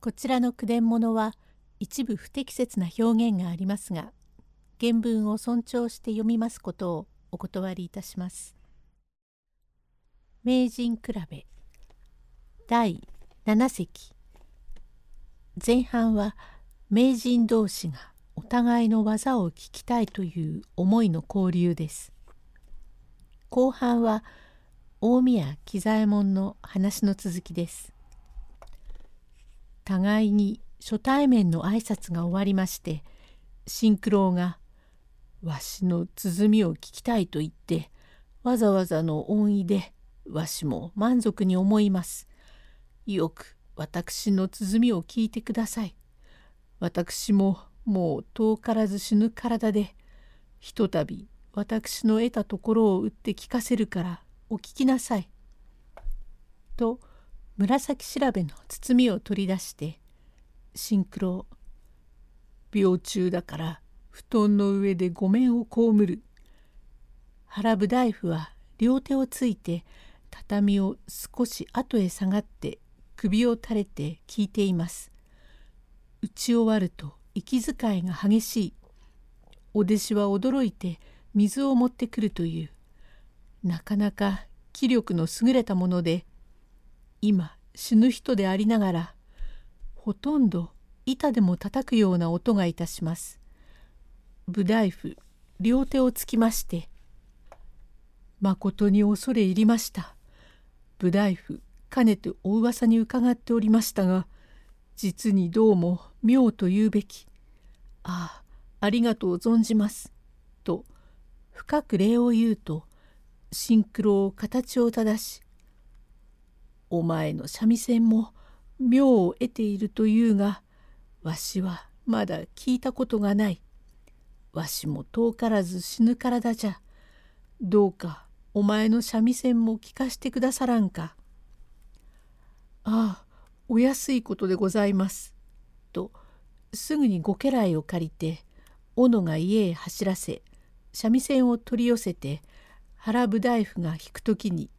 こちらの句伝物は一部不適切な表現がありますが原文を尊重して読みますことをお断りいたします。名人比べ第7席前半は名人同士がお互いの技を聞きたいという思いの交流です。後半は大宮喜左衛門の話の続きです。互いに初対面の挨拶が終わりまして新九郎が「わしの鼓を聞きたい」と言ってわざわざの恩意でわしも満足に思います。よく私の鼓を聞いてください。私ももう遠からず死ぬ体でひとたび私の得たところを打って聞かせるからお聞きなさい。と紫調べの包みを取り出して「シンクロ病中だから布団の上でごめんを被る」原部大夫は両手をついて畳を少し後へ下がって首を垂れて聞いています。打ち終わると息遣いが激しい。お弟子は驚いて水を持ってくるという。なかなか気力の優れたもので今死ぬ人でありながらほとんど板でも叩くような音がいたします。武大夫両手をつきまして「まことに恐れ入りました」武大夫かねてお噂に伺っておりましたが実にどうも妙と言うべき。ああありがとう存じます」と深く礼を言うとシンクロを形を正しお前の三味線も妙を得ているというがわしはまだ聞いたことがない。わしも遠からず死ぬ体じゃ。どうかお前の三味線も聞かしてくださらんか。ああお安いことでございます。とすぐにご家来を借りて斧が家へ走らせ三味線を取り寄せて原部大夫が弾く時に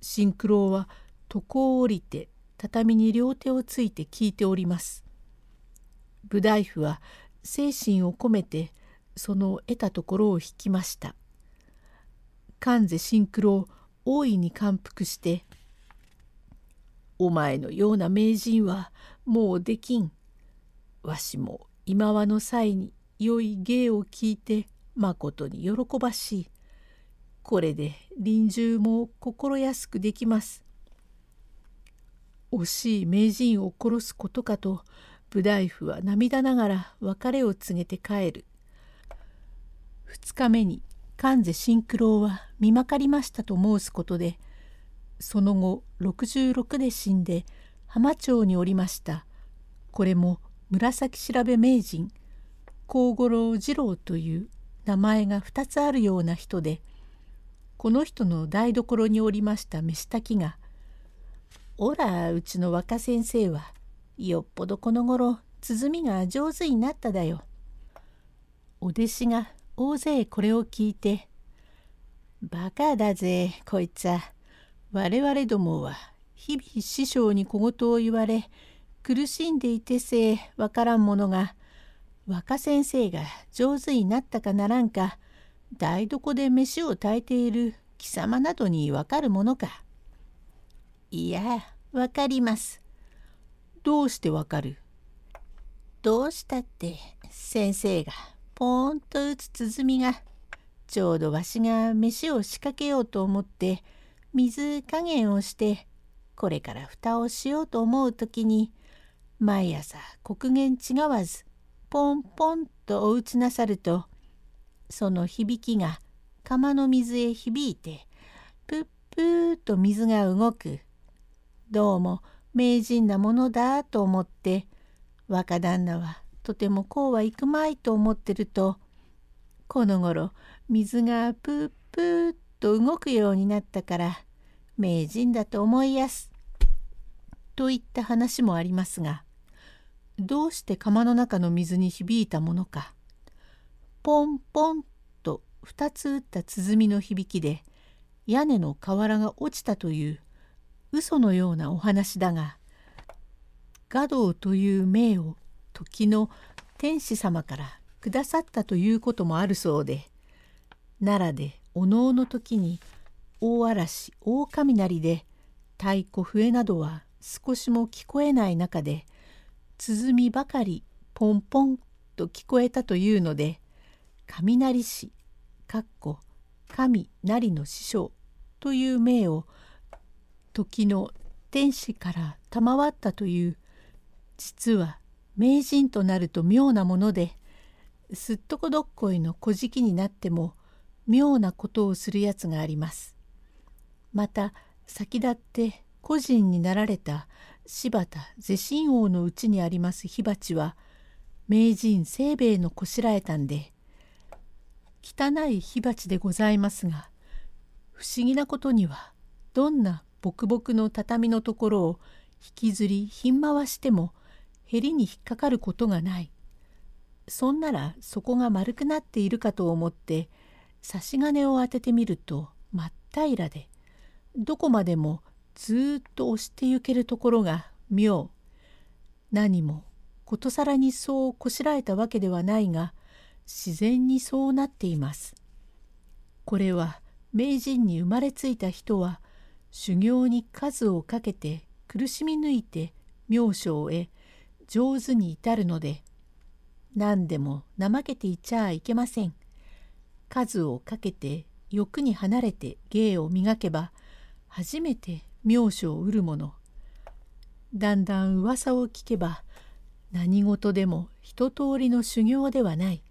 新九郎は床を降りて畳に両手をついて聞いております。武大夫は精神を込めてその得たところを引きました。関瀬新九郎大いに感服して「お前のような名人はもうできん。わしも今はの際に良い芸を聞いてまことに喜ばしい。これで臨終も心安くできます。惜しい名人を殺すことかと武大夫は涙ながら別れを告げて帰る。2日目に関瀬新九郎は見まかりましたと申すことでその後66で死んで浜町におりましたこれも紫調べ名人幸五郎次郎という名前が2つあるような人でこの人の台所におりました飯炊きがおらうちの若先生はよっぽどこの頃鼓が上手になっただよ。お弟子が大勢これを聞いて「バカだぜこいつは。我々どもは日々師匠に小言を言われ苦しんでいてせえわからんものが若先生が上手になったかならんか台所で飯を炊いている貴様などにわかるものか。いや、わかります。どうしてわかる？どうしたって先生がポーンと打つ鼓がちょうどわしが飯を仕掛けようと思って水加減をしてこれから蓋をしようと思う時に毎朝刻限違わずポンポンとお打ちなさるとその響きが釜の水へ響いてプップーと水が動くどうも名人なものだと思って若旦那はとてもこうはいくまいと思ってるとこの頃水がプープーと動くようになったから名人だと思いやす。といった話もありますがどうして釜の中の水に響いたものかポンポンと2つ打った鼓の響きで屋根の瓦が落ちたという嘘のようなお話だが画道という命を時の天使様からくださったということもあるそうで奈良でお能の時に大嵐大雷で太鼓笛などは少しも聞こえない中で鼓ばかりポンポンと聞こえたというので雷師かっこ神なりの師匠という名を時の天使から賜ったという実は名人となると妙なものですっとこどっこいの小じになっても妙なことをするやつがあります。また先立って個人になられた柴田是神王のうちにあります火鉢は名人清兵衛のこしらえたんで汚い火鉢でございますが不思議なことにはどんなボクボクの畳のところを引きずりひん回してもへりに引っかかることがない。そんなら底が丸くなっているかと思って差し金を当ててみると真っ平らでどこまでもずっと押してゆけるところが妙何もことさらにそうこしらえたわけではないが自然にそうなっています。これは名人に生まれついた人は修行に数をかけて苦しみ抜いて妙正へ上手に至るので何でも怠けていちゃいけません。数をかけて欲に離れて芸を磨けば初めて妙所を売るものだんだん噂を聞けば何事でも一通りの修行ではない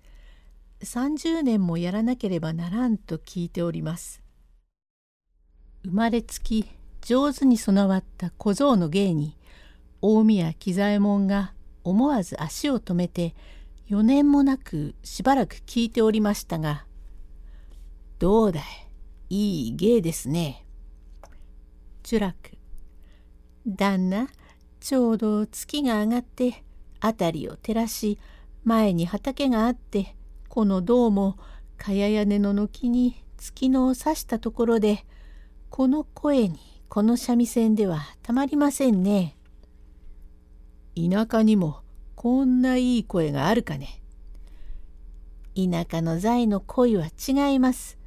30年もやらなければならんと聞いております。生まれつき上手に備わった小僧の芸に大宮喜左衛門が思わず足を止めて4年もなくしばらく聞いておりましたが「どうだいいい芸ですね」呪楽。旦那ちょうど月が上がって辺りを照らし前に畑があってこの銅もかや屋根の軒に月の差したところでこの声にこの三味線ではたまりませんね。田舎にもこんないい声があるかね。田舎の財の恋は違います。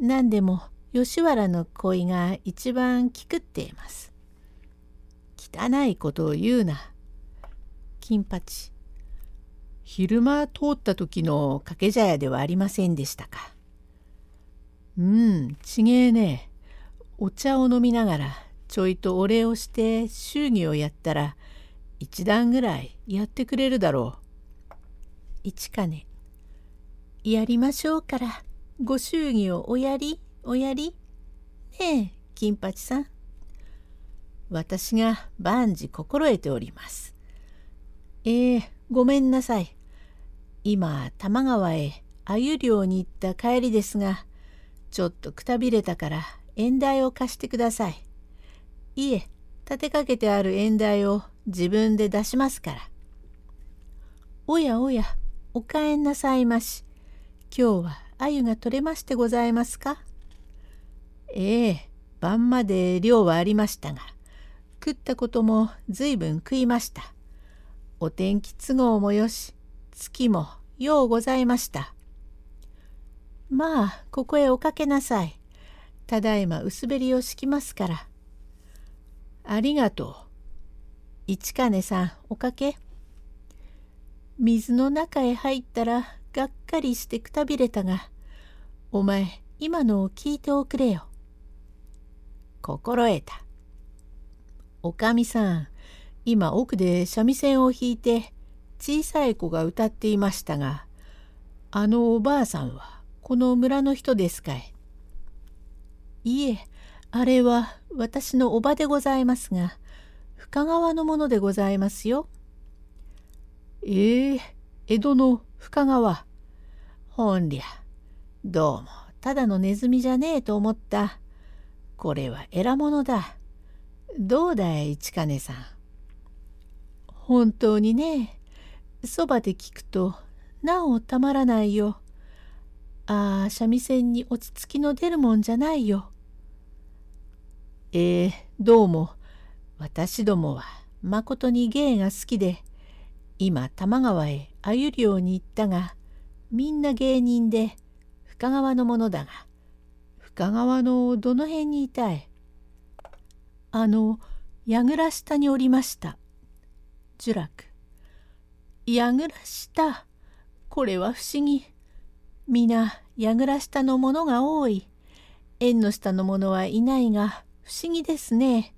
何でも吉原の恋が一番きくっています。汚いことを言うな。金八。昼間通った時の掛け茶屋ではありませんでしたか。うん、ちげえね。お茶を飲みながらちょいとお礼をして祝儀をやったら一段ぐらいやってくれるだろう。一金。やりましょうから、ご祝儀をおやり。おやりねえ金八さん私が万事心得ておりますえー、ごめんなさい今多摩川へ鮎漁に行った帰りですがちょっとくたびれたから縁台を貸してくださいいえ立てかけてある縁台を自分で出しますからおやおやお帰んなさいまし今日は鮎が取れましてございますか？ええ晩まで量はありましたが食ったこともずいぶん食いました。お天気都合もよし月もようございました。まあここへおかけなさい。ただいま薄べりを敷きますから。ありがとう。市金さんおかけ。水の中へ入ったらがっかりしてくたびれたがお前今のを聞いておくれよ。心得た。おかみさん、今奥で三味線を弾いて小さい子が歌っていましたが、あのおばあさんはこの村の人ですかいいえ、あれは私のおばでございますが、深川のものでございますよ。ええー、江戸の深川。ほんりゃ、どうもただのネズミじゃねえと思った。これは偉物だ。どうだい、市金さん。本当にね、そばで聞くとなおたまらないよ。ああ、三味線に落ち着きの出るもんじゃないよ。えー、どうも、私どもはまことに芸が好きで今多摩川へ鮎漁に行ったがみんな芸人で深川のものだが深川のどの辺にいたい？あの櫓下におりました。呪楽櫓下。これは不思議。皆櫓下のものが多い。縁の下のものはいないが不思議ですね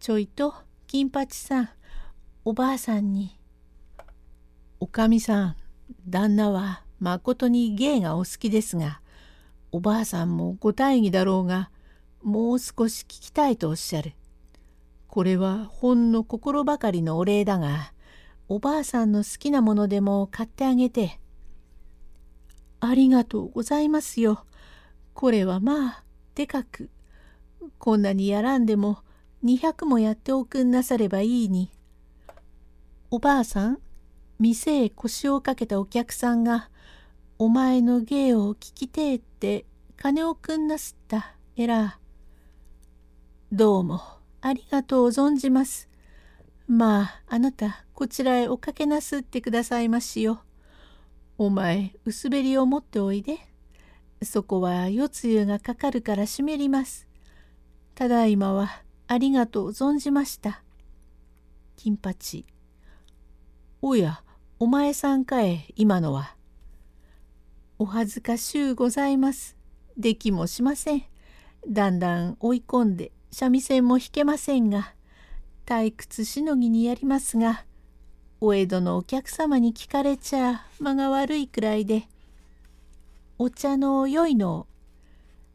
ちょいと金八さんおばあさんにおかみさん旦那はまことに芸がお好きですがおばあさんもご大義だろうがもう少し聞きたいとおっしゃる。これはほんの心ばかりのお礼だがおばあさんの好きなものでも買ってあげて。ありがとうございますよ。これはまあでかくこんなにやらんでも200もやっておくんなさればいいに。おばあさん店へ腰をかけたお客さんが「お前の芸を聞きてえ」って金をくんなすったえら。どうもありがとう存じます。まああなたこちらへおかけなすってくださいましよ。お前薄べりを持っておいで。そこは夜露がかかるから湿ります。ただいまはありがとう存じました。金八。おや、お前さんかえ、今のは。お恥ずかしゅうございます。できもしません。だんだん追い込んで三味線も弾けませんが、退屈しのぎにやりますが、お江戸のお客様に聞かれちゃ間が悪いくらいで、お茶の良いのを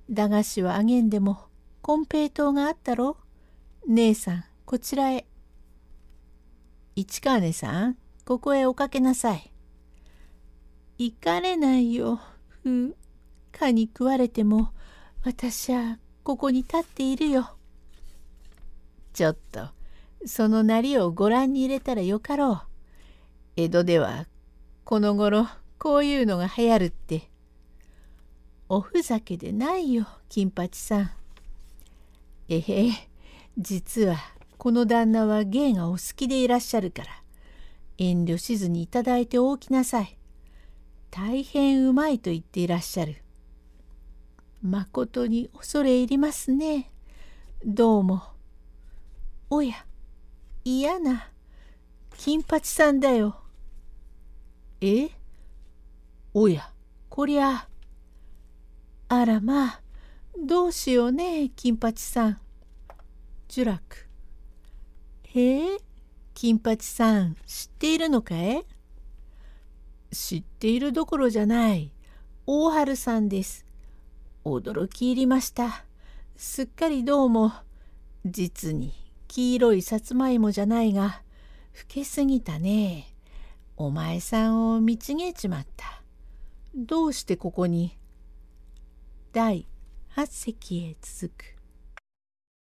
駄菓子はあげんでも、金平糖があったろ？姉さん、こちらへ。市川根さん、ここへおかけなさい。行かれないよ、ふう。蚊に食われても、私はここに立っているよ。ちょっとそのなりをご覧に入れたらよかろう。江戸ではこの頃こういうのが流行るって。おふざけでないよ金八さん。えへ実はこの旦那は芸がお好きでいらっしゃるから遠慮しずにいただいておきなさい。大変うまいと言っていらっしゃる。まことに恐れ入りますね。どうも。おや、嫌な、金八さんだよ。え？おや、こりゃ。あらまあ、どうしようね、金八さん。呪楽。へえ、金八さん、知っているのかい？知っているどころじゃない。大春さんです。驚き入りました。すっかりどうも、実に黄色いさつまいもじゃないが、老けすぎたね。お前さんを見違えちまった。どうしてここに？第8席へ続く。